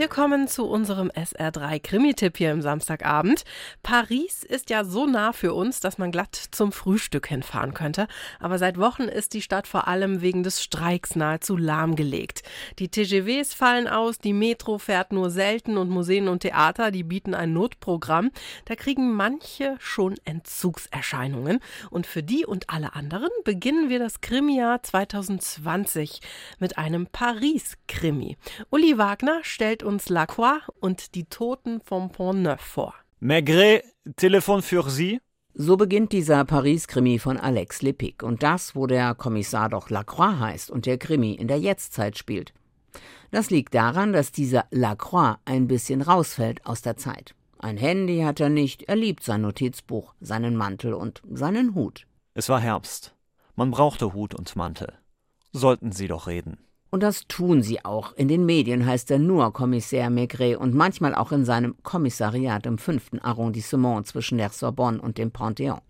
Wir kommen zu unserem SR3 Krimi-Tipp hier im Samstagabend. Paris ist ja so nah für uns, dass man glatt zum Frühstück hinfahren könnte. Aber seit Wochen ist die Stadt vor allem wegen des Streiks nahezu lahmgelegt. Die TGVs fallen aus, die Metro fährt nur selten und Museen und Theater, die bieten ein Notprogramm. Da kriegen manche schon Entzugserscheinungen. Und für die und alle anderen beginnen wir das Krimi-Jahr 2020 mit einem Paris-Krimi. Uli Wagner stellt uns Lacroix und die Toten vom Pont Neuf vor. Maigret, Telefon für Sie? So beginnt dieser Paris-Krimi von Alex Lepic. Und das, wo der Kommissar doch Lacroix heißt und der Krimi in der Jetztzeit spielt. Das liegt daran, dass dieser Lacroix ein bisschen rausfällt aus der Zeit. Ein Handy hat er nicht, er liebt sein Notizbuch, seinen Mantel und seinen Hut. Es war Herbst. Man brauchte Hut und Mantel. Sollten Sie doch reden. Und das tun sie auch. In den Medien heißt er nur Kommissär Maigret und manchmal auch in seinem Kommissariat im fünften Arrondissement zwischen der Sorbonne und dem Panthéon.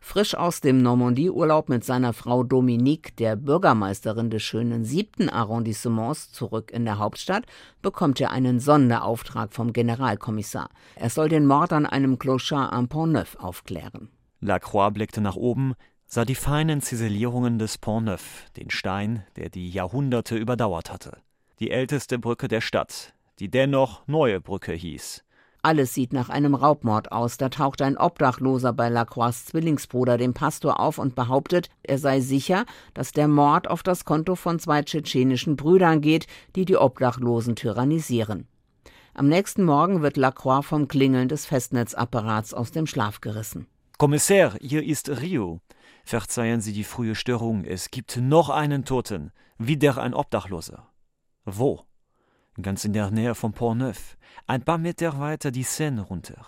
Frisch aus dem Normandie-Urlaub mit seiner Frau Dominique, der Bürgermeisterin des schönen siebten Arrondissements, zurück in der Hauptstadt, bekommt er einen Sonderauftrag vom Generalkommissar. Er soll den Mord an einem Clochard am Pont-Neuf aufklären. Lacroix blickte nach oben, sah die feinen Ziselierungen des Pont Neuf, den Stein, der die Jahrhunderte überdauert hatte. Die älteste Brücke der Stadt, die dennoch neue Brücke hieß. Alles sieht nach einem Raubmord aus. Da taucht ein Obdachloser bei Lacroix Zwillingsbruder dem Pastor auf und behauptet, er sei sicher, dass der Mord auf das Konto von zwei tschetschenischen Brüdern geht, die die Obdachlosen tyrannisieren. Am nächsten Morgen wird Lacroix vom Klingeln des Festnetzapparats aus dem Schlaf gerissen. Kommissär, hier ist Rio. Verzeihen Sie die frühe Störung. Es gibt noch einen Toten. Wieder ein Obdachloser. Wo? Ganz in der Nähe vom Pont Neuf. Ein paar Meter weiter die Seine runter.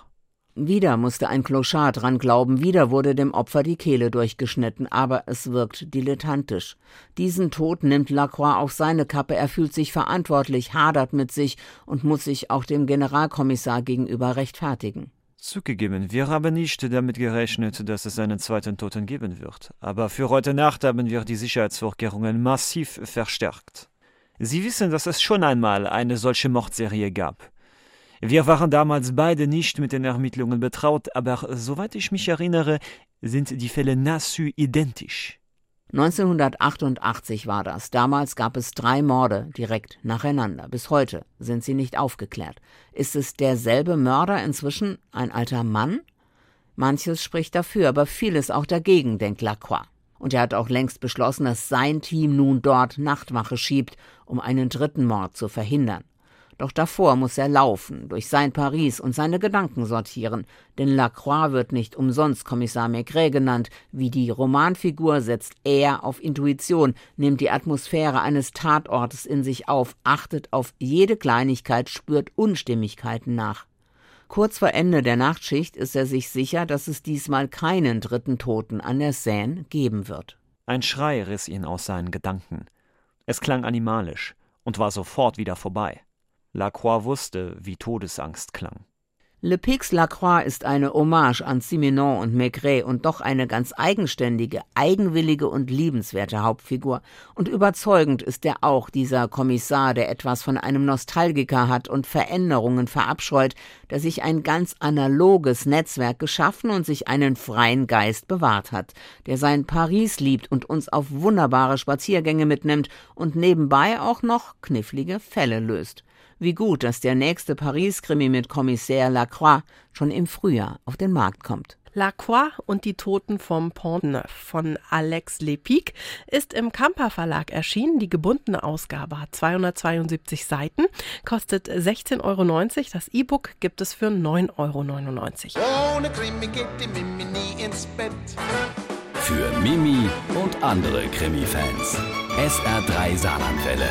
Wieder musste ein Clochard dran glauben, wieder wurde dem Opfer die Kehle durchgeschnitten, aber es wirkt dilettantisch. Diesen Tod nimmt Lacroix auf seine Kappe, er fühlt sich verantwortlich, hadert mit sich und muss sich auch dem Generalkommissar gegenüber rechtfertigen. Zugegeben, wir haben nicht damit gerechnet, dass es einen zweiten Toten geben wird. Aber für heute Nacht haben wir die Sicherheitsvorkehrungen massiv verstärkt. Sie wissen, dass es schon einmal eine solche Mordserie gab. Wir waren damals beide nicht mit den Ermittlungen betraut, aber soweit ich mich erinnere, sind die Fälle nahezu identisch. 1988 war das. Damals gab es drei Morde direkt nacheinander. Bis heute sind sie nicht aufgeklärt. Ist es derselbe Mörder inzwischen ein alter Mann? Manches spricht dafür, aber vieles auch dagegen, denkt Lacroix. Und er hat auch längst beschlossen, dass sein Team nun dort Nachtwache schiebt, um einen dritten Mord zu verhindern. Doch davor muss er laufen, durch sein Paris und seine Gedanken sortieren, denn Lacroix wird nicht umsonst Kommissar Maigret genannt. Wie die Romanfigur setzt er auf Intuition, nimmt die Atmosphäre eines Tatortes in sich auf, achtet auf jede Kleinigkeit, spürt Unstimmigkeiten nach. Kurz vor Ende der Nachtschicht ist er sich sicher, dass es diesmal keinen dritten Toten an der Seine geben wird. Ein Schrei riss ihn aus seinen Gedanken. Es klang animalisch und war sofort wieder vorbei. Lacroix wusste, wie Todesangst klang. Le Pix Lacroix ist eine Hommage an Simenon und Maigret und doch eine ganz eigenständige, eigenwillige und liebenswerte Hauptfigur. Und überzeugend ist er auch, dieser Kommissar, der etwas von einem Nostalgiker hat und Veränderungen verabscheut, der sich ein ganz analoges Netzwerk geschaffen und sich einen freien Geist bewahrt hat, der sein Paris liebt und uns auf wunderbare Spaziergänge mitnimmt und nebenbei auch noch knifflige Fälle löst. Wie gut, dass der nächste Paris-Krimi mit Kommissär Lacroix schon im Frühjahr auf den Markt kommt. Lacroix und die Toten vom Pont Neuf von Alex Lepic ist im Kamper Verlag erschienen. Die gebundene Ausgabe hat 272 Seiten, kostet 16,90 Euro. Das E-Book gibt es für 9,99 Euro. Ohne Krimi geht die Mimi nie ins Bett. Für Mimi und andere Krimi-Fans. SR3 Saarlandwelle.